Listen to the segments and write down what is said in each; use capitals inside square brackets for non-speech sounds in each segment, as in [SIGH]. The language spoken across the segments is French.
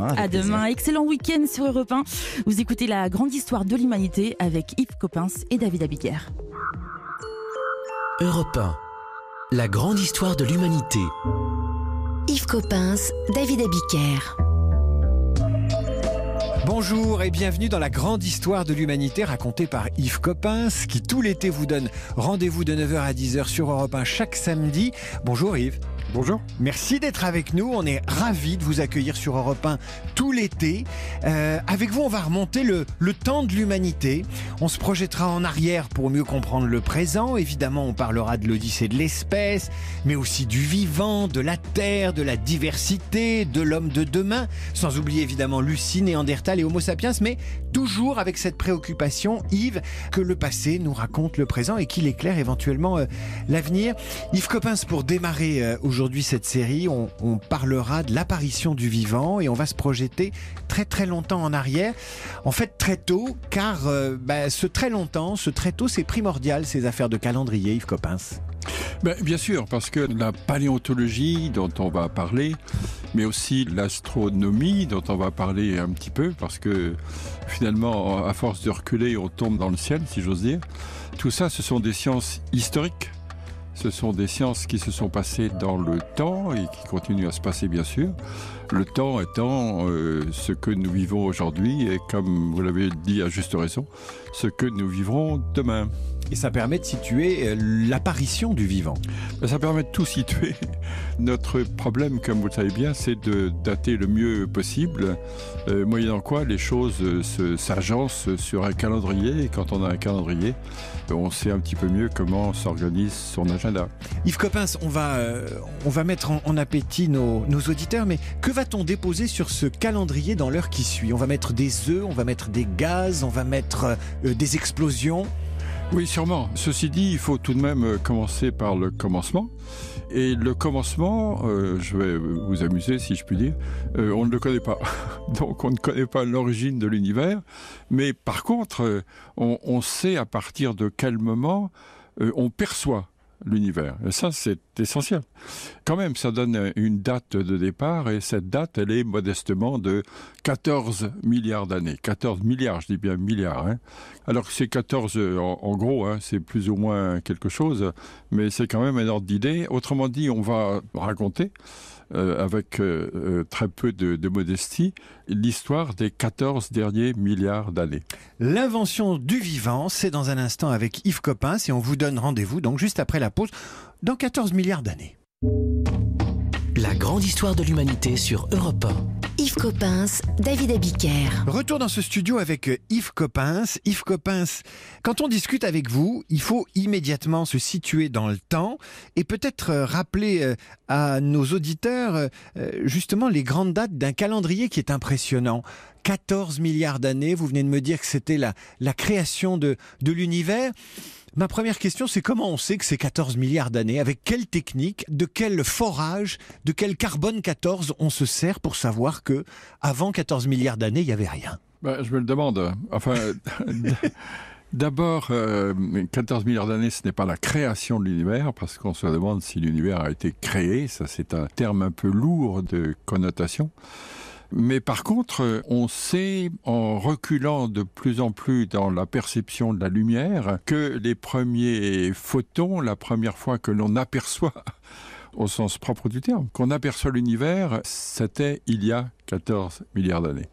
À demain, excellent week-end sur Europe 1. Vous écoutez la grande histoire de l'humanité avec Yves Coppens et David Abiker. Europe 1, la grande histoire de l'humanité. Yves Coppens, David Abiker. Bonjour et bienvenue dans la grande histoire de l'humanité racontée par Yves Coppens qui tout l'été vous donne rendez-vous de 9h à 10h sur Europe 1 chaque samedi. Bonjour Yves. Bonjour. Merci d'être avec nous. On est ravis de vous accueillir sur Europe 1 tout l'été. Euh, avec vous, on va remonter le, le temps de l'humanité. On se projettera en arrière pour mieux comprendre le présent. Évidemment, on parlera de l'Odyssée de l'espèce, mais aussi du vivant, de la terre, de la diversité, de l'homme de demain. Sans oublier évidemment Lucie, Néandertal et Homo sapiens, mais toujours avec cette préoccupation, Yves, que le passé nous raconte le présent et qu'il éclaire éventuellement euh, l'avenir. Yves Coppens, pour démarrer euh, aujourd'hui, Aujourd'hui, cette série, on, parlera de l'apparition du vivant et on va se projeter très très longtemps en arrière. En fait, très tôt, car euh, bah, ce très longtemps, ce très tôt, c'est primordial, ces affaires de calendrier, Yves Coppens. Ben, bien sûr, parce que la paléontologie dont on va parler, mais aussi l'astronomie dont on va parler un petit peu, parce que finalement, à force de reculer, on tombe dans le ciel, si j'ose dire. Tout ça, ce sont des sciences historiques ce sont des sciences qui se sont passées dans le temps et qui continuent à se passer bien sûr. Le temps étant euh, ce que nous vivons aujourd'hui et comme vous l'avez dit à juste raison, ce que nous vivrons demain. Et ça permet de situer euh, l'apparition du vivant. Ça permet de tout situer. [LAUGHS] Notre problème, comme vous le savez bien, c'est de dater le mieux possible, euh, moyennant quoi les choses euh, s'agencent sur un calendrier. Et quand on a un calendrier, on sait un petit peu mieux comment s'organise son agenda. Yves Coppens, on va, euh, on va mettre en, en appétit nos, nos, auditeurs, mais que va-t-on déposer sur ce calendrier dans l'heure qui suit? On va mettre des œufs, on va mettre des gaz, on va mettre euh, des explosions oui, sûrement. Ceci dit, il faut tout de même euh, commencer par le commencement. Et le commencement, euh, je vais vous amuser si je puis dire, euh, on ne le connaît pas. [LAUGHS] Donc on ne connaît pas l'origine de l'univers. Mais par contre, on, sait à partir de quel moment on perçoit l'univers. Et ça, c'est essentiel. Quand même, ça donne une date de départ et cette date, elle est modestement de 14 milliards d'années. 14 milliards, je dis bien milliards. Hein. Alors que c'est 14, en, en gros, hein, c'est plus ou moins quelque chose, mais c'est quand même un ordre d'idée. Autrement dit, on va raconter euh, avec euh, très peu de, de modestie, l'histoire des 14 derniers milliards d'années. L'invention du vivant, c'est dans un instant avec Yves Coppens et on vous donne rendez-vous donc juste après la pause dans 14 milliards d'années. La grande histoire de l'humanité sur Europe 1. Yves Coppens, David Abiker. Retour dans ce studio avec euh, Yves Coppens. Yves Coppens, quand on discute avec vous, il faut immédiatement se situer dans le temps et peut-être euh, rappeler à nos auditeurs justement les grandes dates d'un calendrier qui est impressionnant. 14 milliards d'années, vous venez de me dire que c'était la, la création de, de l'univers. Ma première question, c'est comment on sait que c'est 14 milliards d'années Avec quelle technique De quel forage De quel carbone 14 on se sert pour savoir que avant 14 milliards d'années, il n'y avait rien? Ben, Je me le demande. [LAUGHS] D'abord, euh, 14 milliards d'années, ce n'est pas la création de l'univers, parce qu'on se demande si l'univers a été créé. Ça, c'est un terme un peu lourd de connotation. Mais par contre, on sait, en reculant de plus en plus dans la perception de la lumière, que les premiers photons, la première fois que l'on aperçoit [LAUGHS] au sens propre du terme, qu'on aperçoit l'univers, c'était il y a 14 milliards d'années.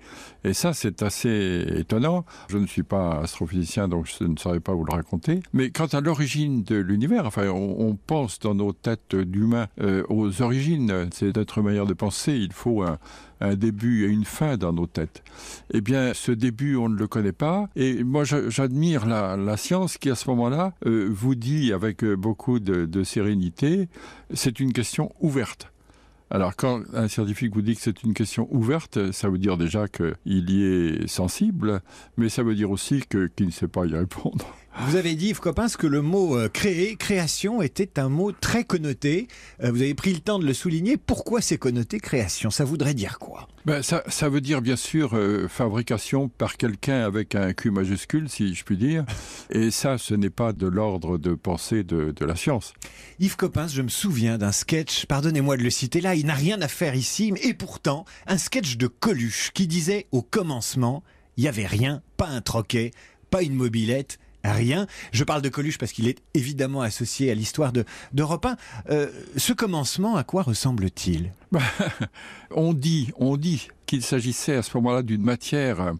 Et ça, c'est assez étonnant. Je ne suis pas astrophysicien, donc je ne saurais pas vous le raconter. Mais quant à l'origine de l'univers, enfin, on, pense dans nos têtes d'humains euh, aux origines. C'est notre manière de penser. Il faut un, un début et une fin dans nos têtes. Eh bien, ce début, on ne le connaît pas. Et moi, j'admire la, science qui, à ce moment-là, euh, vous dit avec beaucoup de, sérénité, c'est une question ouverte. Alors quand un scientifique vous dit que c'est une question ouverte, ça veut dire déjà qu'il y est sensible, mais ça veut dire aussi qu'il qu ne sait pas y répondre. Vous avez dit, Yves Coppens, que le mot euh, créer, création, était un mot très connoté. Euh, vous avez pris le temps de le souligner. Pourquoi c'est connoté création? Ça voudrait dire quoi? Ben, ça, ça, veut dire bien sûr euh, fabrication par quelqu'un avec un Q majuscule, si je puis dire. Et ça, ce n'est pas de l'ordre de pensée de, de, la science. Yves Coppens, je me souviens d'un sketch, pardonnez-moi de le citer là, il n'a rien à faire ici, et pourtant, un sketch de Coluche qui disait au commencement, il n'y avait rien, pas un troquet, pas une mobilette, rien. Je parle de Coluche parce qu'il est évidemment associé à l'histoire de d'Europe 1. Euh, ce commencement, à quoi ressemble-t-il? [LAUGHS] On dit, on dit qu'il s'agissait à ce moment-là d'une matière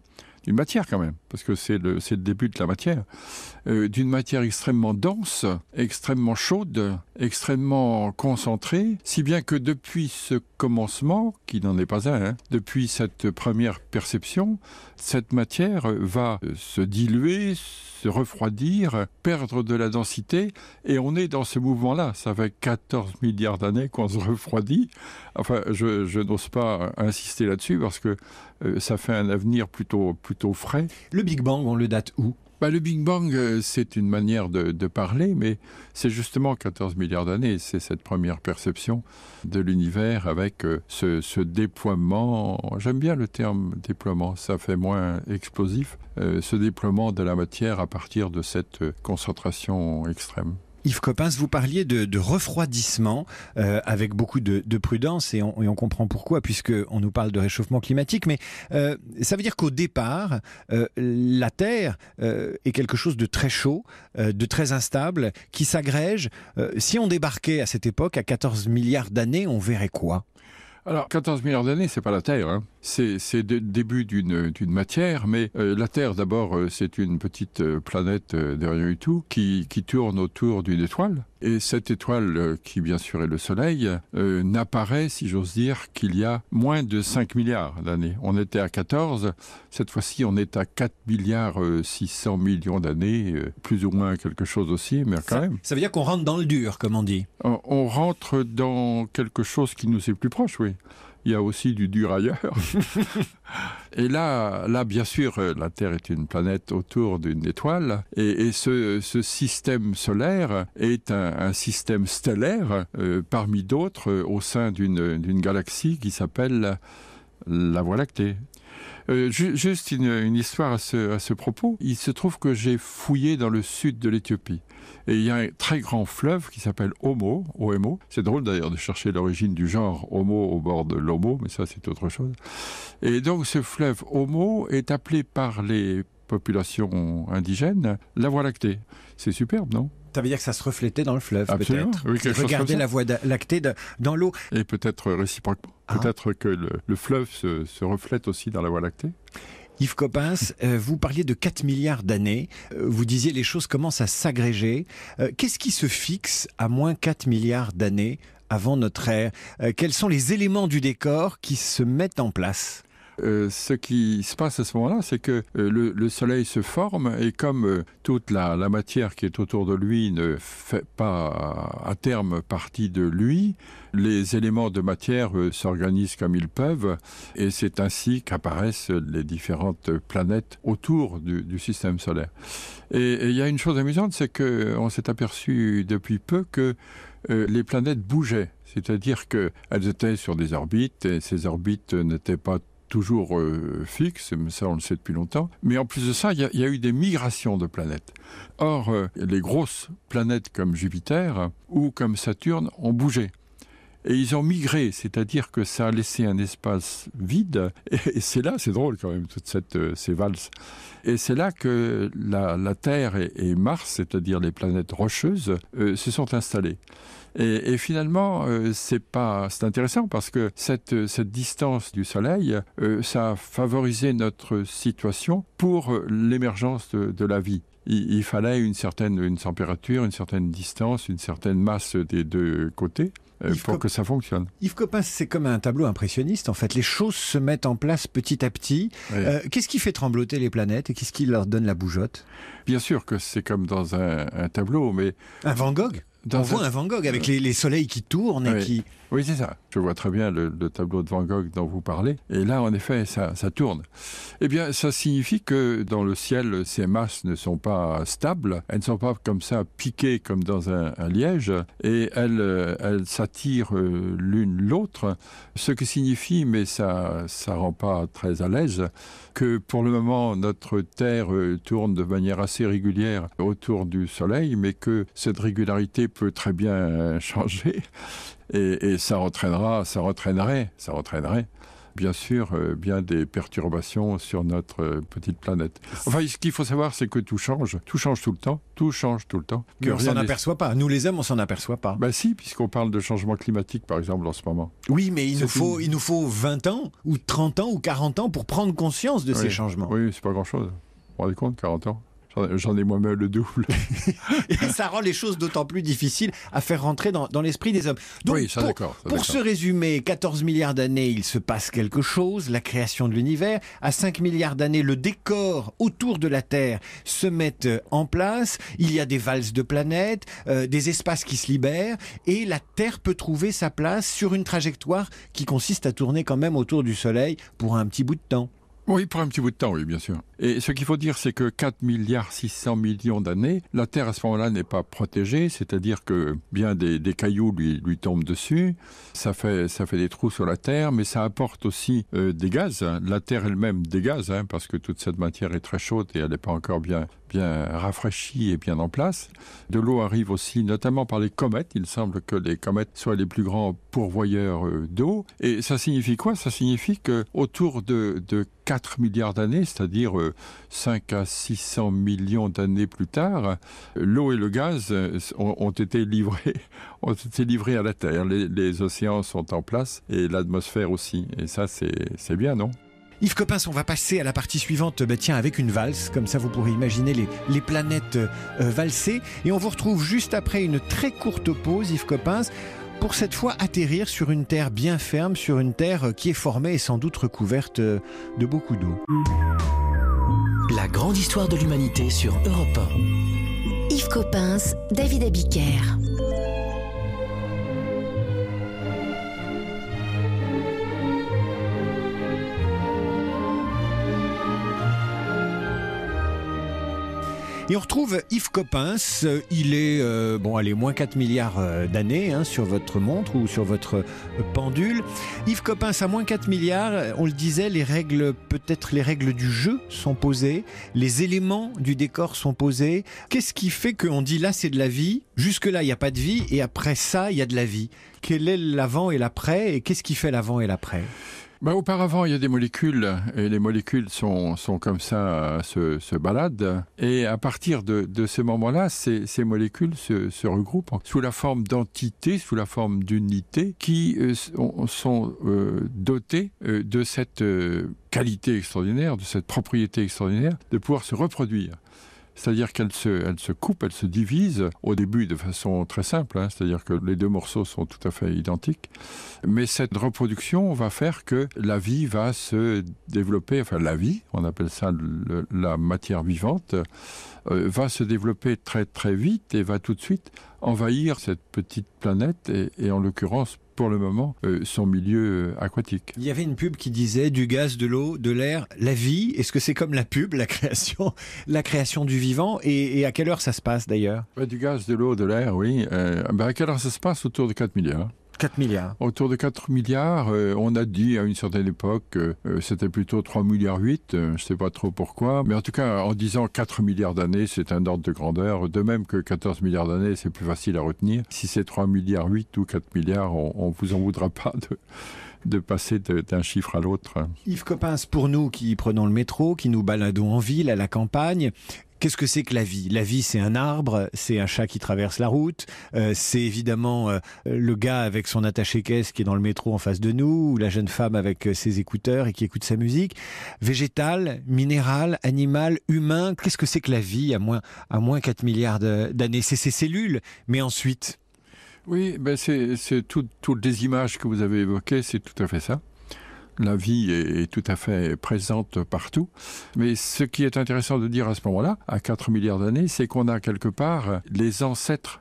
d'une matière quand même, parce que c'est le, le début de la matière, euh, d'une matière extrêmement dense, extrêmement chaude, extrêmement concentrée, si bien que depuis ce commencement, qui n'en est pas un, hein, depuis cette première perception, cette matière va se diluer, se refroidir, perdre de la densité, et on est dans ce mouvement-là. Ça fait 14 milliards d'années qu'on se refroidit. Enfin, je, n'ose pas insister là-dessus parce que euh, ça fait un avenir plutôt, plutôt frais. Le Big Bang, on le date où? Bah, le Big Bang, euh, c'est une manière de, de parler, mais c'est justement 14 milliards d'années. C'est cette première perception de l'univers avec euh, ce, ce déploiement. J'aime bien le terme déploiement, ça fait moins explosif. Euh, ce déploiement de la matière à partir de cette concentration extrême. Yves Coppens, vous parliez de, refroidissement euh, avec beaucoup de, de prudence et on, comprend pourquoi puisque on nous parle de réchauffement climatique. Mais euh, ça veut dire qu'au départ, euh, la Terre euh, est quelque chose de très chaud, de très instable, qui s'agrège. Si on débarquait à cette époque, à 14 milliards d'années, on verrait quoi? Alors, 14 milliards d'années, c'est pas la Terre. Hein. C'est le début d'une matière, mais euh, la Terre, d'abord, euh, c'est une petite euh, planète de rien du tout qui, qui tourne autour d'une étoile. Et cette étoile, qui bien sûr est le Soleil, n'apparaît, si j'ose dire, qu'il y a moins de 5 milliards d'années. On était à 14, cette fois-ci on est à 4 milliards euh, 600 millions d'années, plus ou moins quelque chose aussi, mais quand ça, même. Ça veut dire qu'on rentre dans le dur, comme on dit. On, on rentre dans quelque chose qui nous est plus proche, oui il y a aussi du dur ailleurs. [LAUGHS] et là, là, bien sûr, la Terre est une planète autour d'une étoile, et, et ce, ce, système solaire est un, un système stellaire euh, parmi d'autres euh, au sein d'une galaxie qui s'appelle la Voie lactée. Euh, ju juste une, histoire à ce, à ce propos. Il se trouve que j'ai fouillé dans le sud de l'Éthiopie. Et il y a un très grand fleuve qui s'appelle Homo, OMO. C'est drôle d'ailleurs de chercher l'origine du genre Homo au bord de l'Homo, mais ça c'est autre chose. Et donc ce fleuve Homo est appelé par les populations indigènes la Voie lactée. C'est superbe, non? Ça veut dire que ça se reflétait dans le fleuve, peut-être. Oui, Regardez la voie lactée de, dans l'eau. Et peut-être réciproquement. Ah. Peut-être que le, le fleuve se, se reflète aussi dans la voie lactée. Yves Coppens, euh, vous parliez de 4 milliards d'années. Euh, vous disiez les choses commencent à s'agréger. Euh, Qu'est-ce qui se fixe à moins 4 milliards d'années avant notre ère? Quels sont les éléments du décor qui se mettent en place? Euh, ce qui se passe à ce moment-là, c'est que euh, le, le, Soleil se forme et comme euh, toute la, matière qui est autour de lui ne fait pas à terme partie de lui, les éléments de matière s'organisent comme ils peuvent et c'est ainsi qu'apparaissent les différentes planètes autour du, système solaire. Et il y a une chose amusante, c'est qu'on s'est aperçu depuis peu que les planètes bougeaient, c'est-à-dire qu'elles étaient sur des orbites et ces orbites n'étaient pas toujours euh, fixe, ça on le sait depuis longtemps. Mais en plus de ça, il y, a eu des migrations de planètes. Or, euh, les grosses planètes comme Jupiter ou comme Saturne ont bougé. Et ils ont migré, c'est-à-dire que ça a laissé un espace vide. Et, c'est là, c'est drôle quand même, toutes euh, ces valses. Et c'est là que la, Terre et, et Mars, c'est-à-dire les planètes rocheuses, se sont installées. Et, et finalement, euh, c'est pas, c'est intéressant parce que cette, cette distance du Soleil, euh, ça a favorisé notre situation pour l'émergence de, de la vie. Il, fallait une certaine une température, une certaine distance, une certaine masse des deux côtés. Euh, Yves pour Cop que ça fonctionne. Yves Coppens, c'est comme un tableau impressionniste. En fait, les choses se mettent en place petit à petit. Oui. Euh, qu'est-ce qui fait trembloter les planètes et qu'est-ce qui leur donne la bougeotte? Bien sûr que c'est comme dans un, un, tableau, mais un Van Gogh? On voit un Van Gogh avec les, les soleils qui tournent et Oui. qui. Oui, c'est ça. Je vois très bien le, le tableau de Van Gogh dont vous parlez. Et là, en effet, ça, ça tourne. Eh bien, ça signifie que dans le ciel, ces masses ne sont pas stables. Elles ne sont pas comme ça piquées comme dans un, un liège. Et elles, euh, elles s'attirent euh, l'une l'autre. Ce qui signifie, mais ça ça rend pas très à l'aise, que pour le moment, notre Terre euh, tourne de manière assez régulière autour du Soleil, mais que cette régularité peut très bien euh, [LAUGHS] changer. Et, et ça entraînera, ça entraînerait, ça entraînerait, bien sûr, euh, bien des perturbations sur notre euh, petite planète. Enfin, ce qu'il faut savoir, c'est que tout change, tout change tout le temps, tout change tout le temps. Mais on s'en aperçoit pas. Nous, les hommes, on s'en aperçoit pas. Bah si, puisqu'on parle de changement climatique, par exemple, en ce moment. Oui, mais il nous, faut, il nous faut 20 ans, ou 30 ans, ou 40 ans pour prendre conscience de ces changements. Oui, c'est pas grand-chose. Vous vous rendez compte, 40 ans? J'en- ai moi-même le double. [LAUGHS] Et ça rend les choses d'autant plus difficiles à faire rentrer dans, dans l'esprit des hommes. Donc, oui, ça pour, ça, pour se résumer, 14 milliards d'années, il se passe quelque chose, la création de l'univers. À 5 milliards d'années, le décor autour de la Terre se met euh, en place. Il y a des valses de planètes, euh, des espaces qui se libèrent, et la Terre peut trouver sa place sur une trajectoire qui consiste à tourner quand même autour du Soleil pour un petit bout de temps. Oui, pour un petit bout de temps, oui, bien sûr. Et ce qu'il faut dire, c'est que 4 milliards 600 millions d'années, la Terre à ce moment-là n'est pas protégée, c'est-à-dire que bien des, cailloux lui, tombent dessus, ça fait, ça fait des trous sur la Terre, mais ça apporte aussi euh, des gaz. La Terre elle-même gaz, hein, parce que toute cette matière est très chaude et elle n'est pas encore bien, bien rafraîchie et bien en place. De l'eau arrive aussi, notamment par les comètes. Il semble que les comètes soient les plus grands pourvoyeurs euh, d'eau. Et ça signifie quoi? Ça signifie que autour de, de 4 milliards d'années, c'est-à-dire euh, 5 à 600 millions d'années plus tard, euh, l'eau et le gaz euh, ont, été livrés, [LAUGHS] ont été livrés à la Terre. Les, océans sont en place et l'atmosphère aussi. Et ça, c'est bien, non? Yves Coppens, on va passer à la partie suivante, bah, tiens, avec une valse, comme ça vous pourrez imaginer les, les planètes euh, valser. Et on vous retrouve juste après une très courte pause, Yves Coppens, pour cette fois atterrir sur une terre bien ferme, sur une terre euh, qui est formée et sans doute recouverte euh, de beaucoup d'eau. La grande histoire de l'humanité sur Europe Yves Coppens, David Abiker. Et on retrouve Yves Coppens, il est, euh, bon, allez, moins 4 milliards euh, d'années hein, sur votre montre ou sur votre pendule. Yves Coppens, à moins 4 milliards, on le disait, les règles, peut-être les règles du jeu sont posées, les éléments du décor sont posés. Qu'est-ce qui fait qu'on dit là c'est de la vie, jusque-là il n'y a pas de vie, et après ça il y a de la vie? Quel est l'avant et l'après, et qu'est-ce qui fait l'avant et l'après? Bah, auparavant, il y a des molécules, et les molécules sont, sont comme ça, euh, se, se baladent. Et à partir de, de ce moment-là, ces, ces molécules se, regroupent en- sous la forme d'entités, sous la forme d'unités, qui euh, sont, euh, dotées de cette qualité extraordinaire, de cette propriété extraordinaire, de pouvoir se reproduire. C'est-à-dire qu'elle se, elle se coupe, elle se divise au début de façon très simple, hein, c'est-à-dire que les deux morceaux sont tout à fait identiques. Mais cette reproduction va faire que la vie va se développer, enfin la vie, on appelle ça la matière vivante, euh, va se développer très très vite et va tout de suite envahir cette petite planète et en l'occurrence pour le moment euh, son milieu euh, aquatique. Il y avait une pub qui disait du gaz, de l'eau, de l'air, la vie. Est-ce que c'est comme la pub, la création, [LAUGHS] la création du vivant? Et, et à quelle heure ça se passe d'ailleurs? Bah, du gaz, de l'eau, de l'air, oui. Euh, bah, à quelle heure ça se passe? Autour de 4 milliards. 4 milliards. Autour de 4 milliards, euh, on a dit à une certaine époque que euh, c'était plutôt 3 milliards 8, euh, je ne sais pas trop pourquoi, mais en tout cas en disant 4 milliards d'années, c'est un ordre de grandeur, de même que 14 milliards d'années, c'est plus facile à retenir. Si c'est 3 milliards 8 ou 4 milliards, on ne vous en voudra pas de, de passer d'un chiffre à l'autre. Yves Coppens, pour nous qui prenons le métro, qui nous baladons en ville, à la campagne, Qu'est-ce que c'est que la vie? La vie, c'est un arbre, c'est un chat qui traverse la route, euh, c'est évidemment euh, le gars avec son attaché-caisse qui est dans le métro en face de nous, ou la jeune femme avec euh, ses écouteurs et qui écoute sa musique. Végétal, minéral, animal, humain, qu'est-ce que c'est que la vie à moins, à moins 4 milliards d'années? C'est ces cellules, mais ensuite... Oui, ben c'est c'est tout- toutes les images que vous avez évoquées, c'est tout à fait ça. La vie est, tout à fait présente partout. Mais ce qui est intéressant de dire à ce moment-là, à 4 milliards d'années, c'est qu'on a quelque part les ancêtres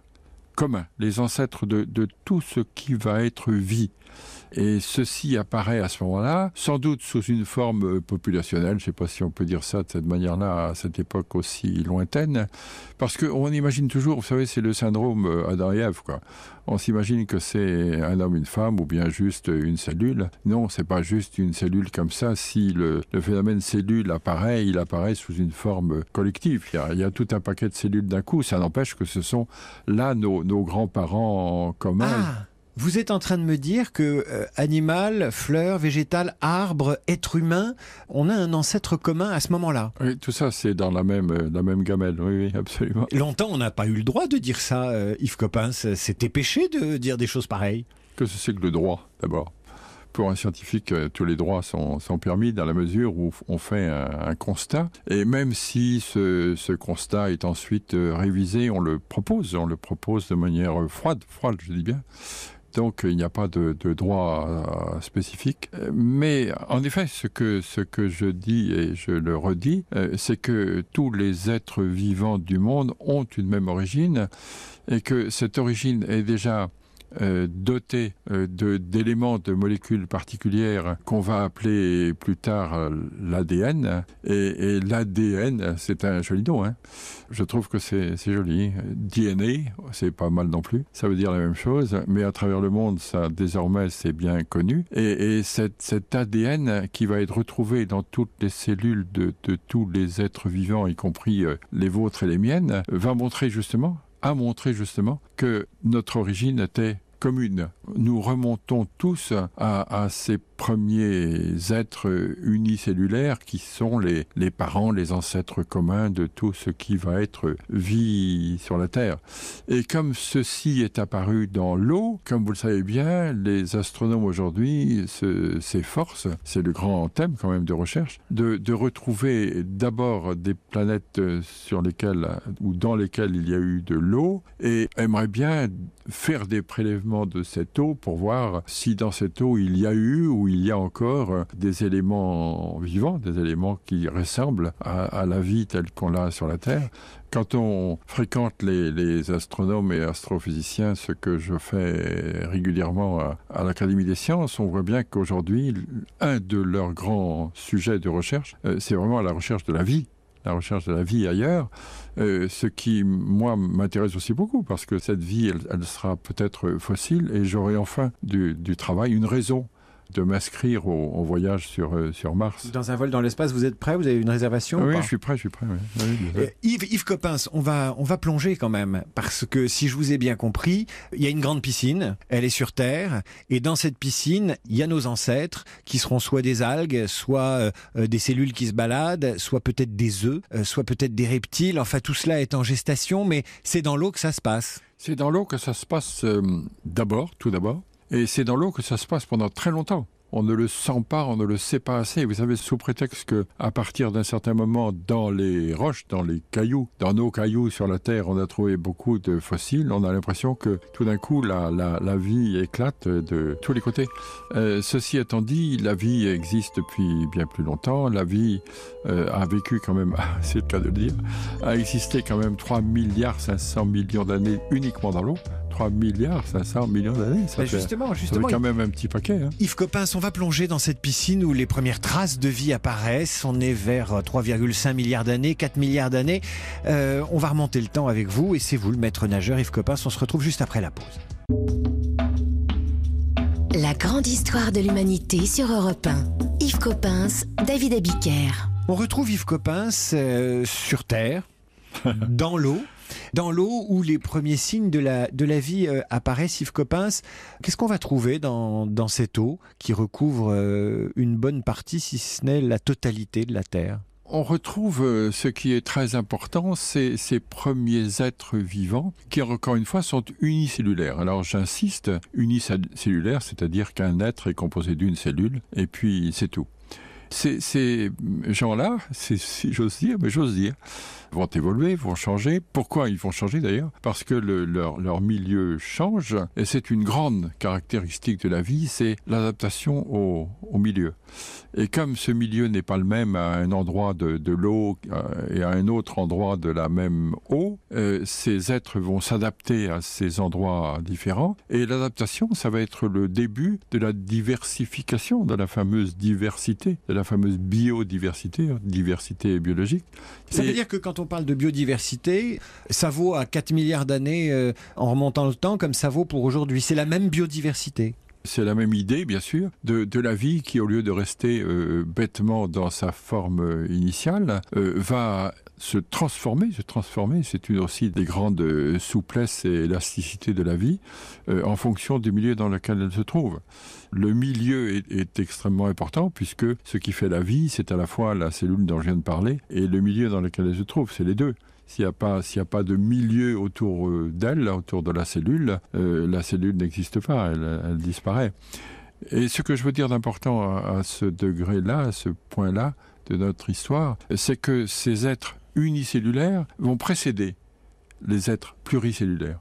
communs, les ancêtres de tout ce qui va être vie. Et ceci apparaît à ce moment-là, sans doute sous une forme euh, populationnelle, je ne sais pas si on peut dire ça de cette manière-là à cette époque aussi lointaine, parce qu'on imagine toujours, vous savez, c'est le syndrome euh, quoi. On s'imagine que c'est un homme, une femme, ou bien juste une cellule. Non, c'est pas juste une cellule comme ça. Si le, phénomène cellule apparaît, il apparaît sous une forme collective. Il y a, tout un paquet de cellules d'un coup. Ça n'empêche que ce sont là nos, nos grands-parents communs. Ah vous êtes en train de me dire que euh, animal, fleur, végétal, arbre, être humain, on a un ancêtre commun à ce moment-là. Oui, tout ça, c'est dans la même, euh, la même gamelle. Oui, oui, absolument. Longtemps, on n'a pas eu le droit de dire ça, euh, Yves Coppens. C'était péché de dire des choses pareilles. Que c'est que le droit, d'abord pour un scientifique, tous les droits sont, sont, permis dans la mesure où on fait un, un constat. Et même si ce, ce, constat est ensuite révisé, on le propose, on le propose de manière froide, froide, je dis bien. Donc il n'y a pas de, droit euh, spécifique. Mais en effet, ce que, ce que je dis et je le redis, euh, c'est que tous les êtres vivants du monde ont une même origine et que cette origine est déjà doté euh, d'éléments de, molécules particulières qu'on va appeler plus tard euh, l'ADN. Et, l'ADN, c'est un joli nom. Hein. Je trouve que c'est joli. DNA, c'est pas mal non plus. Ça veut dire la même chose, mais à travers le monde, ça désormais c'est bien connu. Et, cet ADN qui va être retrouvé dans toutes les cellules de, tous les êtres vivants, y compris euh, les vôtres et les miennes, va montrer justement a montré justement que notre origine était commune. Nous remontons tous à, à ces premiers êtres unicellulaires qui sont les, les, parents, les ancêtres communs de tout ce qui va être vie sur la Terre. Et comme ceci est apparu dans l'eau, comme vous le savez bien, les astronomes aujourd'hui s'efforcent, c'est le grand thème quand même de recherche, de, de retrouver d'abord des planètes sur lesquelles ou dans lesquelles il y a eu de l'eau et aimerait bien faire des prélèvements de cette eau pour voir si dans cette eau il y a eu ou il y a encore des éléments vivants, des éléments qui ressemblent à, la vie telle qu'on l'a sur la Terre. Quand on fréquente les, astronomes et astrophysiciens, ce que je fais régulièrement à, l'Académie des sciences, on voit bien qu'aujourd'hui, un de leurs grands sujets de recherche, euh, c'est vraiment la recherche de la vie la recherche de la vie ailleurs, euh, ce qui, moi, m'intéresse aussi beaucoup, parce que cette vie, elle, sera peut-être fossile, et j'aurai enfin du travail, une raison de m'inscrire au, au voyage sur, euh, sur Mars. Dans un vol dans l'espace, vous êtes prêt? Vous avez une réservation Oui, je suis prêt, je suis prêt. Oui. Oui, euh, Yves, Yves Coppens, on va, on va plonger quand même, parce que si je vous ai bien compris, il y a une grande piscine, elle est sur Terre, et dans cette piscine, il y a nos ancêtres, qui seront soit des algues, soit euh, des cellules qui se baladent, soit peut-être des œufs, euh, soit peut-être des reptiles, enfin tout cela est en gestation, mais c'est dans l'eau que ça se passe. C'est dans l'eau que ça se passe euh, d'abord, tout d'abord, et c'est dans l'eau que ça se passe pendant très longtemps. On ne le sent pas, on ne le sait pas assez. Vous savez, sous prétexte que, à partir d'un certain moment, dans les roches, dans les cailloux, dans nos cailloux sur la Terre, on a trouvé beaucoup de fossiles, on a l'impression que tout d'un coup, la, la, la, vie éclate de tous les côtés. Euh, ceci étant dit, la vie existe depuis bien plus longtemps. La vie euh, a vécu quand même, [LAUGHS] c'est le cas de le dire, a existé quand même 3 milliards 500 millions d'années uniquement dans l'eau. 3 milliards 500 millions d'années. Ça, bah justement, justement, ça fait quand même un petit paquet. Hein. Yves Coppens, on va plonger dans cette piscine où les premières traces de vie apparaissent. On est vers 3,5 milliards d'années, 4 milliards d'années. Euh, on va remonter le temps avec vous et c'est vous le maître nageur Yves Coppens. On se retrouve juste après la pause. La grande histoire de l'humanité sur Europe 1. Yves Coppens, David Abiker. On retrouve Yves Coppens euh, sur Terre, [LAUGHS] dans l'eau dans l'eau où les premiers signes de la, de la vie euh, apparaissent, Yves Coppens. Qu'est-ce qu'on va trouver dans, dans cette eau qui recouvre euh, une bonne partie, si ce n'est la totalité de la Terre? On retrouve euh, ce qui est très important, c'est ces premiers êtres vivants qui, encore une fois, sont unicellulaires. Alors j'insiste, unicellulaire, c'est-à-dire qu'un être est composé d'une cellule, et puis c'est tout. Ces, gens-là, si j'ose dire, mais j'ose dire, vont évoluer, vont changer. Pourquoi ils vont changer d'ailleurs? Parce que le, leur, milieu change et c'est une grande caractéristique de la vie, c'est l'adaptation au, milieu. Et comme ce milieu n'est pas le même à un endroit de, de l'eau euh, et à un autre endroit de la même eau, euh, ces êtres vont s'adapter à ces endroits différents et l'adaptation, ça va être le début de la diversification, de la fameuse diversité, de la fameuse biodiversité, hein, diversité biologique. Ça veut dire que quand on parle de biodiversité, ça vaut à 4 milliards d'années euh, en remontant le temps comme ça vaut pour aujourd'hui. C'est la même biodiversité. C'est la même idée, bien sûr, de, de, la vie qui, au lieu de rester euh, bêtement dans sa forme initiale, euh, va se transformer, se transformer, c'est une aussi des grandes souplesses et élasticités de la vie, euh, en fonction du milieu dans lequel elle se trouve. Le milieu est, extrêmement important puisque ce qui fait la vie, c'est à la fois la cellule dont je viens de parler et le milieu dans lequel elle se trouve, c'est les deux. S'il n'y a, pas, de milieu autour euh, d'elle, autour de la cellule, euh, la cellule n'existe pas, elle, disparaît. Et ce que je veux dire d'important à ce degré-là, à ce point-là de notre histoire, c'est que ces êtres unicellulaires vont précéder les êtres pluricellulaires.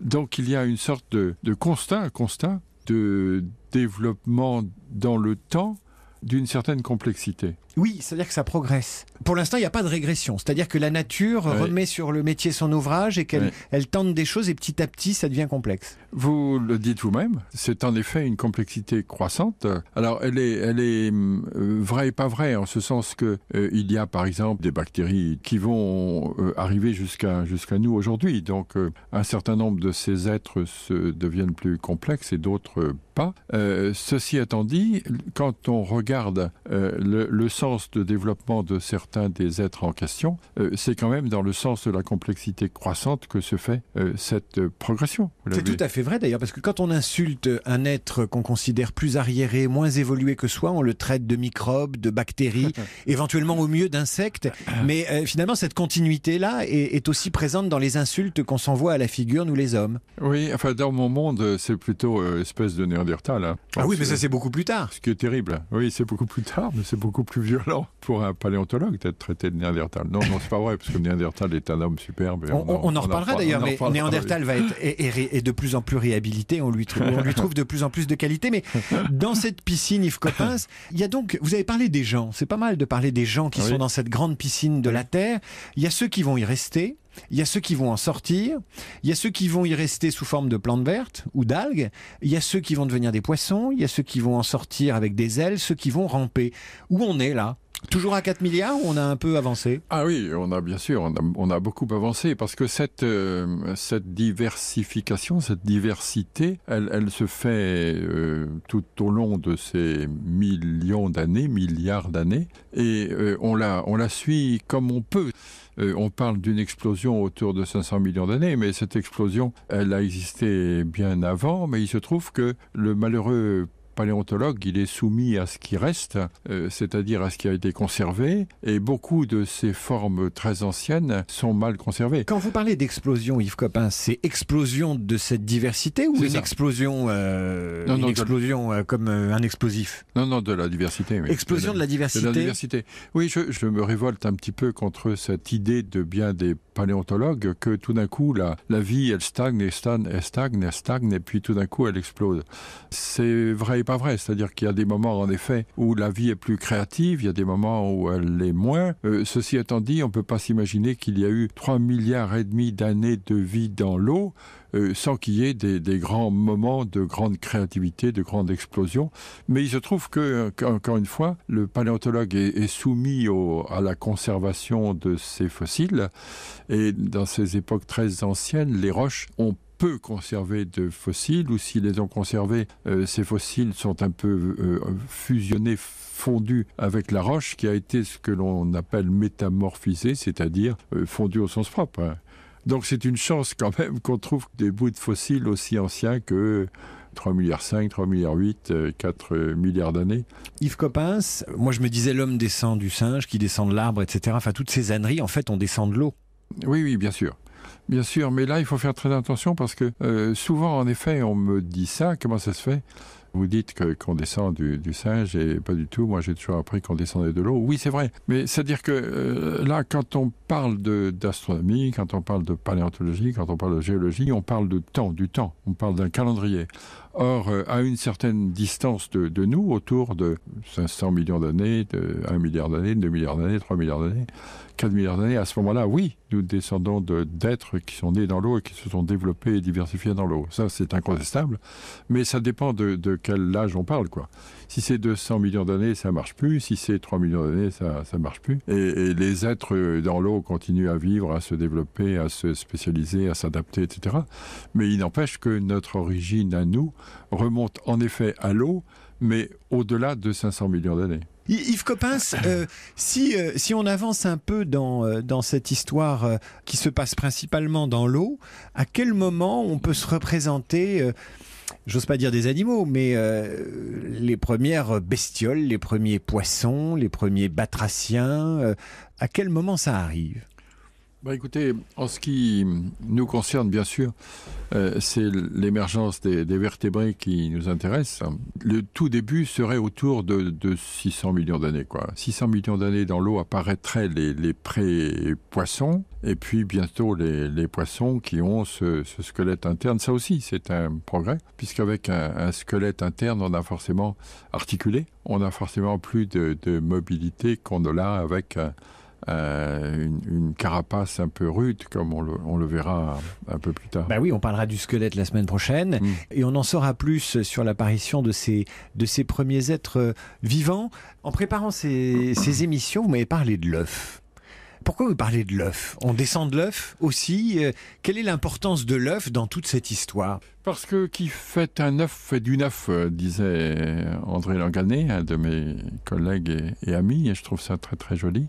Donc il y a une sorte de, constat, constat de développement dans le temps d'une certaine complexité. Oui, c'est-à-dire que ça progresse. Pour l'instant, il n'y a pas de régression. C'est-à-dire que la nature remet sur le métier son ouvrage et qu'elle elle tente des choses et petit à petit, ça devient complexe. Vous le dites vous-même, c'est en effet une complexité croissante. Alors elle est, elle est euh, vraie et pas vraie en ce sens que euh, il y a par exemple des bactéries qui vont euh, arriver jusqu'à jusqu'à nous aujourd'hui. Donc euh, un certain nombre de ces êtres se deviennent plus complexes et d'autres pas. Ceci étant dit, quand on regarde le, le sens de développement de certains des êtres en question, euh, c'est quand même dans le sens de la complexité croissante que se fait euh, cette euh, progression. C'est tout à fait vrai d'ailleurs, parce que quand on insulte un être qu'on considère plus arriéré, moins évolué que soi, on le traite de microbes, de bactéries, [LAUGHS] éventuellement au mieux d'insectes. Mais euh, finalement, cette continuité-là est, est aussi présente dans les insultes qu'on s'envoie à la figure, nous les hommes. Oui, enfin, dans mon monde, c'est plutôt espèce de néandertal. Hein. Ah oui, mais ça c'est c'est beaucoup plus tard. ce qui est terrible. Oui, c'est beaucoup plus tard, mais c'est beaucoup plus violent pour un paléontologue d'être traité de néandertal. Non, non, c'est pas vrai, parce que néandertal est un homme superbe. On, en reparlera d'ailleurs, mais Néandertal va être est, est ré- est de plus en plus réhabilité. On lui, trouve, on lui trouve de plus en plus de qualité. Mais dans cette piscine Yves Coppens, il y a donc, vous avez parlé des gens. C'est pas mal de parler des gens qui Oui. sont dans cette grande piscine de la Terre. Il y a ceux qui vont y rester. Il y a ceux qui vont en sortir, il y a ceux qui vont y rester sous forme de plantes vertes ou d'algues, il y a ceux qui vont devenir des poissons, il y a ceux qui vont en sortir avec des ailes, ceux qui vont ramper. Où on est là? Toujours à 4 milliards ou on a un peu avancé? Ah oui, on a bien sûr, on a, beaucoup avancé parce que cette, euh, diversification, cette diversité, elle, se fait euh, tout au long de ces millions d'années, milliards d'années, et euh, on la suit comme on peut. Euh, on parle d'une explosion autour de 500 millions d'années, mais cette explosion, elle a existé bien avant, mais il se trouve que le malheureux paléontologue, il est soumis à ce qui reste, euh, c'est-à-dire à ce qui a été conservé, et beaucoup de ces formes très anciennes sont mal conservées. Quand vous parlez d'explosion, Yves Coppens, c'est explosion de cette diversité ou une ça. explosion, euh, Non, une non, de- explosion euh, comme un explosif? Non, non, de la diversité. oui. Explosion de la De diversité. la diversité. Oui, je, je me révolte un petit peu contre cette idée de bien des paléontologues que tout d'un coup, la, la vie, elle stagne, elle stagne, elle stagne, elle stagne, et puis tout d'un coup, elle explose. C'est vrai pas vrai. C'est-à-dire qu'il y a des moments, en effet, où la vie est plus créative, il y a des moments où elle l'est moins. Euh, ceci étant dit, on ne peut pas s'imaginer qu'il y a eu 3 milliards et demi d'années de vie dans l'eau euh, sans qu'il y ait des, grands moments de grande créativité, de grande explosion. Mais il se trouve que, encore une fois, le paléontologue est, soumis à la conservation de ces fossiles. Et dans ces époques très anciennes, les roches ont peu conservé de fossiles, ou s'ils les ont conservés, euh, ces fossiles sont un peu euh, fusionnés, fondus avec la roche, qui a été ce que l'on appelle métamorphisé, c'est-à-dire euh, fondu au sens propre. hein. Donc c'est une chance quand même qu'on trouve des bouts de fossiles aussi anciens que 3 milliards 5, 3 milliards 8, 4 milliards d'années. Yves Coppens, moi je me disais l'homme descend du singe, qui descend de l'arbre, etc. Enfin, toutes ces âneries, en fait, on descend de l'eau. Oui, oui, bien sûr. Bien sûr, mais là, il faut faire très attention parce que euh, souvent, en effet, on me dit ça. Comment ça se fait? Vous dites que, qu'on descend du, singe et pas du tout. Moi, j'ai toujours appris qu'on descendait de l'eau. Oui, c'est vrai. Mais c'est-à-dire que euh, là, quand on parle d'astronomie, quand on parle de paléontologie, quand on parle de géologie, on parle de temps, du temps. On parle d'un calendrier. Or, euh, à une certaine distance de, nous, autour de 500 millions d'années, de 1 milliard d'années, 2 milliards d'années, 3 milliards d'années, 4 milliards d'années, à ce moment-là, oui, nous descendons de, d'êtres qui sont nés dans l'eau et qui se sont développés et diversifiés dans l'eau. Ça, c'est incontestable. Mais ça dépend de, de quel âge on parle, quoi. Si c'est 200 millions d'années, ça marche plus. Si c'est 3 millions d'années, ça, ça marche plus. Et, et les êtres dans l'eau continuent à vivre, à se développer, à se spécialiser, à s'adapter, etc. Mais il n'empêche que notre origine à nous remonte en effet à l'eau, mais au-delà de 500 millions d'années. Yves Coppens, [LAUGHS] euh, si, euh, si on avance un peu dans, euh, dans cette histoire euh, qui se passe principalement dans l'eau, à quel moment on peut se représenter, euh, j'ose pas dire des animaux, mais euh, les premières bestioles, les premiers poissons, les premiers batraciens, à quel moment ça arrive? Bah écoutez, en ce qui nous concerne, bien sûr, euh, c'est l'émergence des, vertébrés qui nous intéresse. Le tout début serait autour de, de 600 millions d'années. quoi. 600 millions d'années dans l'eau apparaîtraient les, les pré-poissons, et puis bientôt les, poissons qui ont ce, squelette interne. Ça aussi, c'est un progrès, puisqu'avec un, un, squelette interne, on a forcément articulé, on a forcément plus de, mobilité qu'on ne l'a avec un euh, une, une, carapace un peu rude, comme on le, on le verra un peu plus tard. Bah oui, on parlera du squelette la semaine prochaine, mmh. et on en saura plus sur l'apparition de ces, de ces premiers êtres vivants. En préparant ces, ces émissions, vous m'avez parlé de l'œuf. Pourquoi vous parlez de l'œuf? On descend de l'œuf aussi? Quelle est l'importance de l'œuf dans toute cette histoire? Parce que qui fait un œuf fait du neuf, euh, disait André Langanet, un de mes collègues et, amis, et je trouve ça très très joli.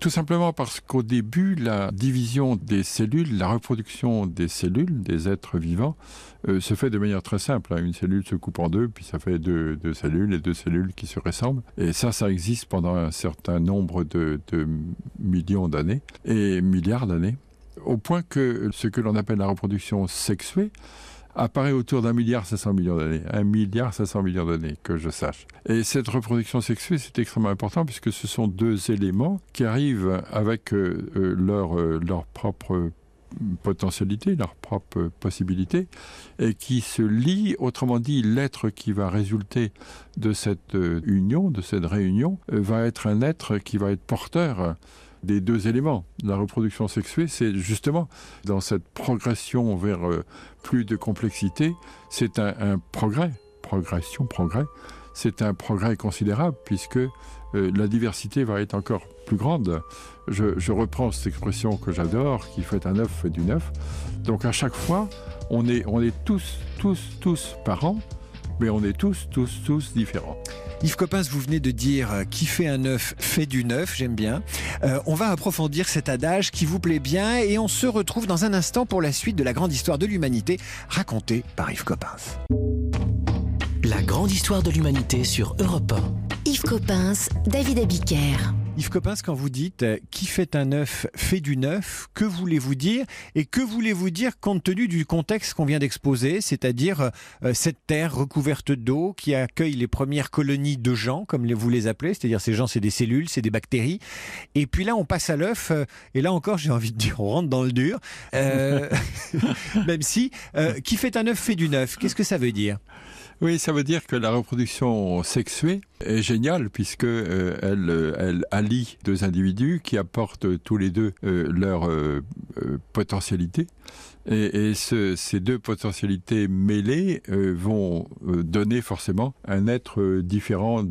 Tout simplement parce qu'au début, la division des cellules, la reproduction des cellules, des êtres vivants, euh, se fait de manière très simple. Une cellule se coupe en deux, puis ça fait deux, cellules et deux cellules qui se ressemblent. Et ça, ça existe pendant un certain nombre de millions d'années et milliards d'années, au point que ce que l'on appelle la reproduction sexuée apparaît autour d'un milliard 500 millions d'années. Un milliard 500 millions d'années, que je sache. Et cette reproduction sexuée, c'est extrêmement important puisque ce sont deux éléments qui arrivent avec euh, leur, euh, leur propre potentialité, leur propre possibilité, et qui se lie, autrement dit, l'être qui va résulter de cette euh, union, de cette réunion, euh, va être un être qui va être porteur des deux éléments. La reproduction sexuée, c'est justement dans cette progression vers euh, plus de complexité, c'est un, progrès, progression, progrès, c'est un progrès considérable puisque euh, la diversité va être encore plus grande. Je, je reprends cette expression que j'adore, qui fait un œuf fait du neuf. Donc à chaque fois, on est, on est tous, tous, tous parents, mais on est tous, tous, tous différents. Yves Coppens, vous venez de dire euh, qui fait un œuf fait du neuf, j'aime bien. Euh, on va approfondir cet adage qui vous plaît bien et on se retrouve dans un instant pour la suite de la grande histoire de l'humanité racontée par Yves Coppens. La grande histoire de l'humanité sur Europe 1. Yves Coppens, David Abiker. Yves Coppens, quand vous dites euh, qui fait un œuf fait du neuf, que voulez-vous dire Et que voulez-vous dire compte tenu du contexte qu'on vient d'exposer, c'est-à-dire euh, cette terre recouverte d'eau qui accueille les premières colonies de gens, comme vous les appelez, c'est-à-dire ces gens, c'est des cellules, c'est des bactéries. Et puis là, on passe à l'œuf, euh, et là encore, j'ai envie de dire, on rentre dans le dur. [LAUGHS] Même si, qui fait un œuf fait du neuf, qu'est-ce que ça veut dire? Oui, ça veut dire que la reproduction sexuée est géniale puisque euh, elle, elle allie deux individus qui apportent tous les deux euh, leur euh, euh, potentialité. Et, et ce, ces deux potentialités mêlées euh, vont euh, donner forcément un être différent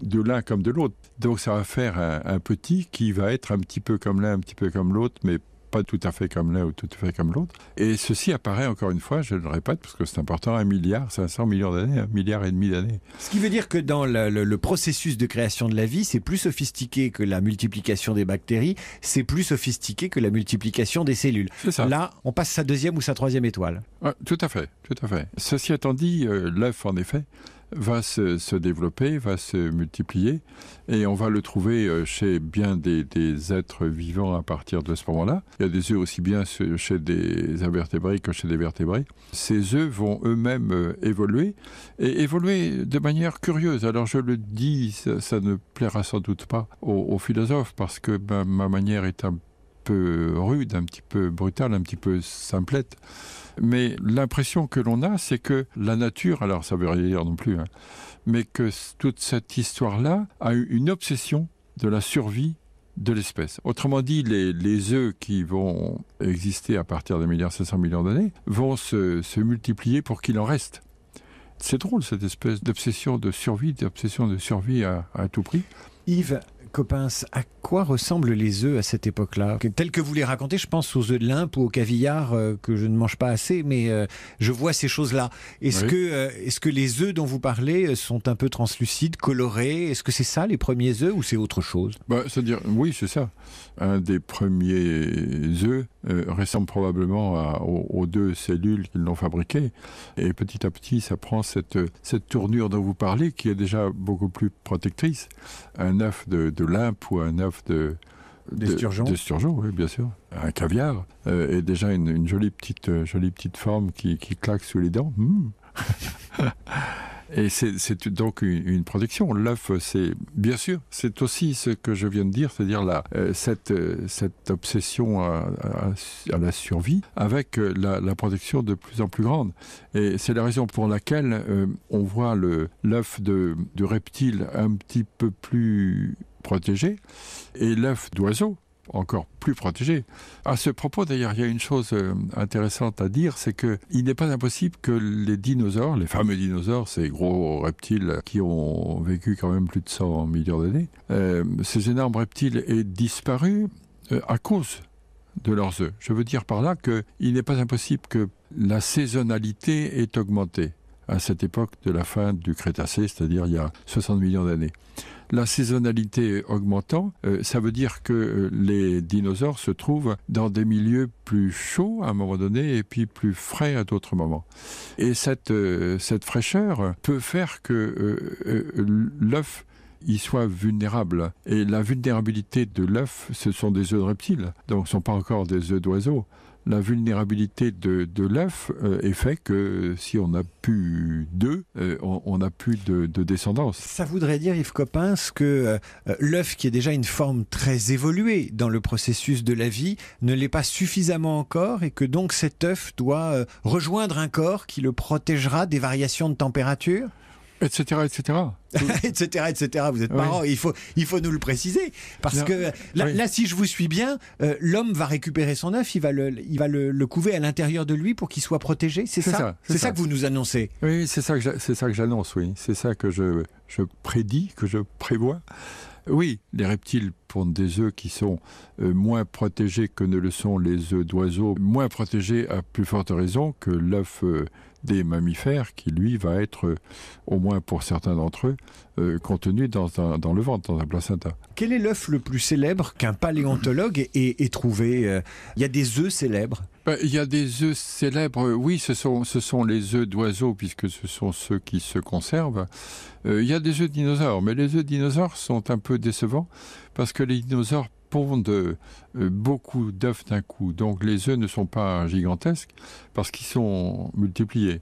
de l'un comme de l'autre. Donc ça va faire un, un petit qui va être un petit peu comme l'un, un petit peu comme l'autre, mais pas tout à fait comme l'un ou tout à fait comme l'autre. Et ceci apparaît encore une fois, je le répète, parce que c'est important, un milliard, 500 millions d'années, un milliard et demi d'années. Ce qui veut dire que dans le, le, le processus de création de la vie, c'est plus sophistiqué que la multiplication des bactéries, c'est plus sophistiqué que la multiplication des cellules. Ça. Là, on passe sa deuxième ou sa troisième étoile. Ah, tout à fait, tout à fait. Ceci étant dit, euh, l'œuf, en effet, va se, se, développer, va se multiplier, et on va le trouver euh, chez bien des, êtres vivants à partir de ce moment-là. Il y a des œufs aussi bien chez des invertébrés que chez des vertébrés. Ces œufs vont eux-mêmes euh, évoluer, et évoluer de manière curieuse. Alors je le dis, ça, ne plaira sans doute pas aux, aux philosophes, parce que ma, ma manière est un peu rude, un petit peu brutale, un petit peu simplette. Mais l'impression que l'on a, c'est que la nature, alors ça veut rien dire non plus, hein, mais que toute cette histoire-là a eu une obsession de la survie de l'espèce. Autrement dit, les, œufs qui vont exister à partir de 1,5 milliards millions d'années vont se, se, multiplier pour qu'il en reste. C'est drôle cette espèce d'obsession de survie, d'obsession de survie à, à tout prix. Yves, Coppens, à quoi ressemblent les œufs à cette époque-là? Tel que vous les racontez, je pense aux œufs de limpe ou au caviar euh, que je ne mange pas assez, mais euh, je vois ces choses-là. Est-ce oui. que, euh, est que les œufs dont vous parlez sont un peu translucides, colorés? Est-ce que c'est ça les premiers œufs ou c'est autre chose? Bah, C'est-à-dire, oui, c'est ça. Un des premiers œufs euh, ressemble probablement à, aux, aux, deux cellules qui l'ont fabriqué. Et petit à petit, ça prend cette, cette tournure dont vous parlez, qui est déjà beaucoup plus protectrice. Un œuf de, de limpe ou un œuf de d'esturgeon, de, oui, bien sûr. Un caviar euh, est déjà une, une jolie petite euh, jolie petite forme qui, qui claque sous les dents. Mmh. [LAUGHS] Et c'est donc une, une protection. L'œuf, c'est bien sûr, c'est aussi ce que je viens de dire, c'est-à-dire euh, cette euh, cette obsession à, à, à, la survie avec euh, la, la, protection de plus en plus grande. Et c'est la raison pour laquelle on voit l'œuf de, de reptile un petit peu plus protégé et l'œuf d'oiseau encore plus protégé. À ce propos, d'ailleurs, il y a une chose euh, intéressante à dire, c'est qu'il n'est pas impossible que les dinosaures, les fameux dinosaures, ces gros reptiles qui ont vécu quand même plus de 100 millions d'années, euh, ces énormes reptiles aient disparu euh, à cause de leurs œufs. Je veux dire par là qu'il n'est pas impossible que la saisonnalité ait augmenté à cette époque de la fin du Crétacé, c'est-à-dire il y a 60 millions d'années la saisonnalité augmentant, euh, ça veut dire que euh, les dinosaures se trouvent dans des milieux plus chauds à un moment donné et puis plus frais à d'autres moments. Et cette, euh, cette fraîcheur peut faire que l'œuf il soit vulnérable. Et la vulnérabilité de l'œuf, ce sont des œufs de reptiles, donc ce ne sont pas encore des œufs d'oiseaux la vulnérabilité de, l'œuf euh, est fait que si on n'a plus d'œufs, euh, on n'a plus de, de, descendance. Ça voudrait dire, Yves Coppens, que euh, l'œuf, qui est déjà une forme très évoluée dans le processus de la vie, ne l'est pas suffisamment encore et que donc cet œuf doit euh, rejoindre un corps qui le protégera des variations de température? Etc etc etc etc vous êtes oui. il faut il faut nous le préciser parce non. que là, oui. là si je vous suis bien euh, l'homme va récupérer son œuf il va le il va le, le couver à l'intérieur de lui pour qu'il soit protégé c'est ça, ça c'est ça. ça que vous nous annoncez oui c'est ça que c'est ça que j'annonce oui c'est ça que je je prédis que je prévois oui, les reptiles pondent des œufs qui sont euh, moins protégés que ne le sont les œufs d'oiseaux, moins protégés à plus forte raison que l'œuf euh, des mammifères qui lui va être euh, au moins pour certains d'entre eux euh, contenu dans, un, dans le ventre dans un placenta. Quel est l'œuf le plus célèbre qu'un paléontologue [CLEARS THROAT] ait, ait trouvé il euh, y a des œufs célèbres? Ben, il y a des œufs célèbres oui ce sont ce sont les œufs d'oiseaux puisque ce sont ceux qui se conservent. Euh, il y a des œufs de dinosaures mais les œufs de dinosaures sont un peu décevants parce que les dinosaures pondent euh, beaucoup d'œufs d'un coup. Donc les œufs ne sont pas gigantesques parce qu'ils sont multipliés.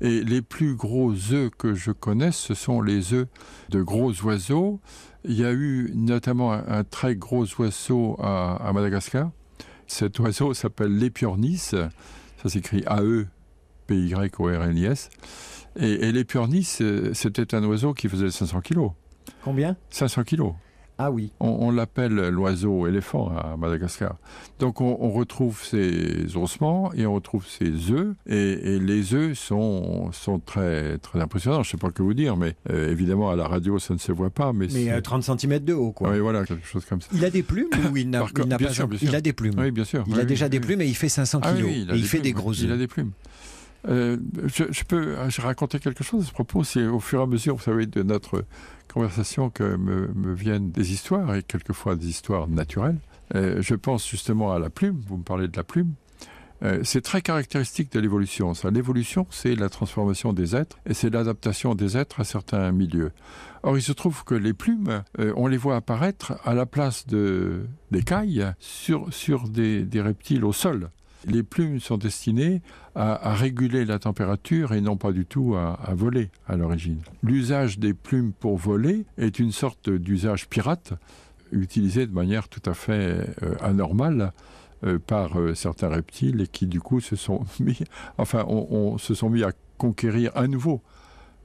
Et les plus gros œufs que je connaisse, ce sont les œufs de gros oiseaux. Il y a eu notamment un, un très gros oiseau à, à Madagascar. Cet oiseau s'appelle l'épiornis. Ça s'écrit AE P-Y-O-R-N-I-S. Et, et l'épiornis, c'était un oiseau qui faisait 500 kilos. Combien? 500 kilos. Ah oui. On, on l'appelle l'oiseau éléphant à Madagascar. Donc on, on retrouve ses ossements et on retrouve ses œufs et, et les œufs sont, sont très, très impressionnants. Je ne sais pas que vous dire, mais euh, évidemment à la radio ça ne se voit pas. Mais, mais euh, 30 cm de haut quoi. Oui voilà, quelque chose comme ça. Il a des plumes ou il n'a pas sûr, Il a des plumes. Oui bien sûr. Il oui, a déjà oui, des plumes et il fait 500 kg. Ah, oui, il, et il fait des gros œufs. Il a des plumes. Euh, je, peux je raconter quelque chose à ce propos c'est au fur et à mesure vous savez de notre conversation que me, viennent des histoires et quelquefois des histoires naturelles euh, je pense justement à la plume vous me parlez de la plume Euh, c'est très caractéristique de l'évolution. L'évolution, c'est la transformation des êtres et c'est l'adaptation des êtres à certains milieux. Or, il se trouve que les plumes, euh, on les voit apparaître à la place de, des cailles sur, sur des reptiles au sol. Les plumes sont destinées à, réguler la température et non pas du tout à, voler à l'origine. L'usage des plumes pour voler est une sorte d'usage pirate utilisé de manière tout à fait euh, anormale euh, par euh, certains reptiles et qui du coup se sont [LAUGHS] mis, enfin, se sont mis à conquérir à nouveau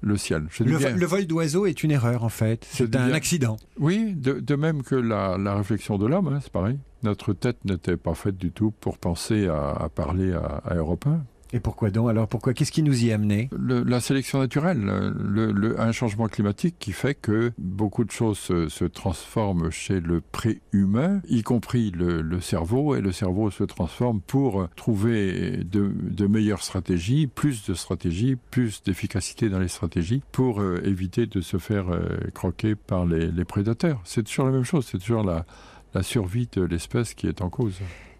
le ciel. Le, bien, le, vol d'oiseau est une erreur en fait, c'est un bien. accident. Oui, de, de, même que la, la réflexion de l'homme, hein, c'est pareil. Notre tête n'était pas faite du tout pour penser à, à parler à, à Europe 1. Et pourquoi donc? Alors pourquoi? Qu'est-ce qui nous y a amené? La sélection naturelle, le, le, un changement climatique qui fait que beaucoup de choses se, transforment chez le pré-humain, y compris le, cerveau, et le cerveau se transforme pour trouver de, meilleures stratégies, plus de stratégies, plus d'efficacité dans les stratégies, pour euh, éviter de se faire euh, croquer par les, prédateurs. C'est toujours la même chose, c'est toujours la survie de l'espèce qui est en cause.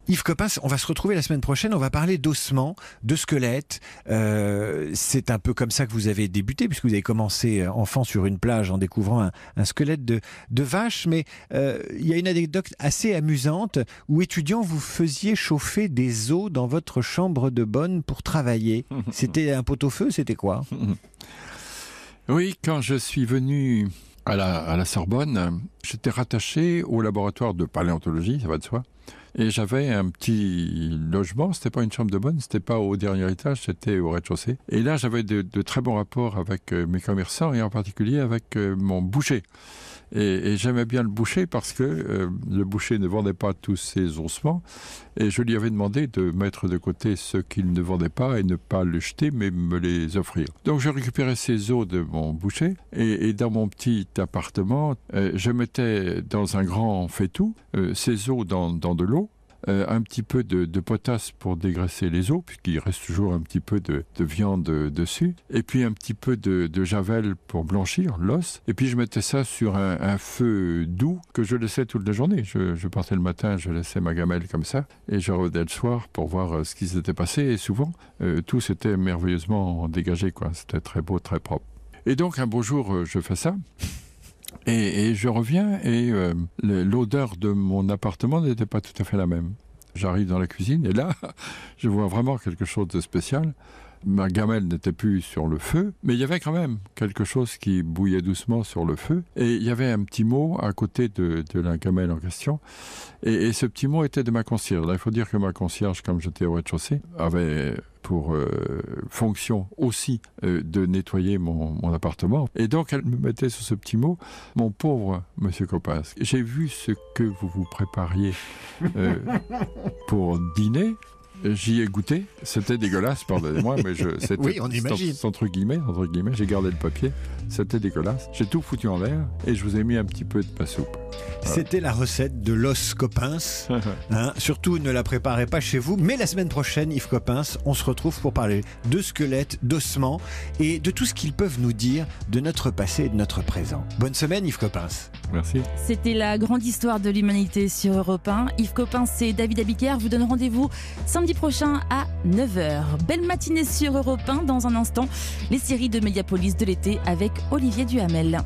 Yves Coppens, on va se retrouver la semaine prochaine, on va parler d'ossements, de squelettes. Euh, c'est un peu comme ça que vous avez débuté, puisque vous avez commencé enfant sur une plage en découvrant un, un squelette de, de vache. Mais euh, il y a une anecdote assez amusante où, étudiant, vous faisiez chauffer des os dans votre chambre de bonne pour travailler. [LAUGHS] C'était un pot-au-feu, c'était quoi? [LAUGHS] Oui, quand je suis venu à la, à la Sorbonne, j'étais rattaché au laboratoire de paléontologie, ça va de soi. Et j'avais un petit logement, c'était pas une chambre de bonne, c'était pas au dernier étage, c'était au rez-de-chaussée. Et là, j'avais de, très bons rapports avec euh, mes commerçants et en particulier avec euh, mon boucher. Et, j'aimais bien le boucher parce que euh, le boucher ne vendait pas tous ses ossements et je lui avais demandé de mettre de côté ceux qu'il ne vendait pas et ne pas le jeter mais me les offrir. Donc je récupérais ces os de mon boucher et, dans mon petit appartement, je mettais dans un grand faitout euh, ces os dans de l'eau euh, un petit peu de, potasse pour dégraisser les os, puisqu'il reste toujours un petit peu de, de viande dessus, et puis un petit peu de, javel pour blanchir l'os, et puis je mettais ça sur un, feu doux que je laissais toute la journée. Je, partais le matin, je laissais ma gamelle comme ça, et je revenais le soir pour voir euh, ce qui s'était passé, et souvent, euh, tout s'était merveilleusement dégagé, quoi. C'était très beau, très propre. Et donc un beau jour, euh, je fais ça. Et, je reviens et euh, l'odeur de mon appartement n'était pas tout à fait la même. J'arrive dans la cuisine et là, [LAUGHS] je vois vraiment quelque chose de spécial. Ma gamelle n'était plus sur le feu, mais il y avait quand même quelque chose qui bouillait doucement sur le feu. Et il y avait un petit mot à côté de, la gamelle en question. Et, ce petit mot était de ma concierge. Il faut dire que ma concierge, comme j'étais au rez-de-chaussée, avait pour euh, fonction aussi euh, de nettoyer mon, appartement. Et donc, elle me mettait sur ce petit mot, mon pauvre monsieur Coppens, j'ai vu ce que vous vous prépariez euh, pour dîner. J'y ai goûté, c'était dégueulasse, pardonnez-moi, mais je, [LAUGHS] c'était oui, on imagine. entre guillemets, entre guillemets, j'ai gardé le papier, c'était dégueulasse. J'ai tout foutu en l'air et je vous ai mis un petit peu de pas soupe. Voilà. C'était la recette de l'os Coppens. [LAUGHS] hein, surtout ne la préparez pas chez vous, mais la semaine prochaine, Yves Coppens, on se retrouve pour parler de squelettes, d'ossements et de tout ce qu'ils peuvent nous dire de notre passé et de notre présent. Bonne semaine, Yves Coppens. Merci. C'était la grande histoire de l'humanité sur Europe 1. Yves Coppens et David Abiker vous donnent rendez-vous samedi prochain à 9h. Belle matinée sur Europe 1 dans un instant. Les séries de Mediapolis de l'été avec Olivier Duhamel.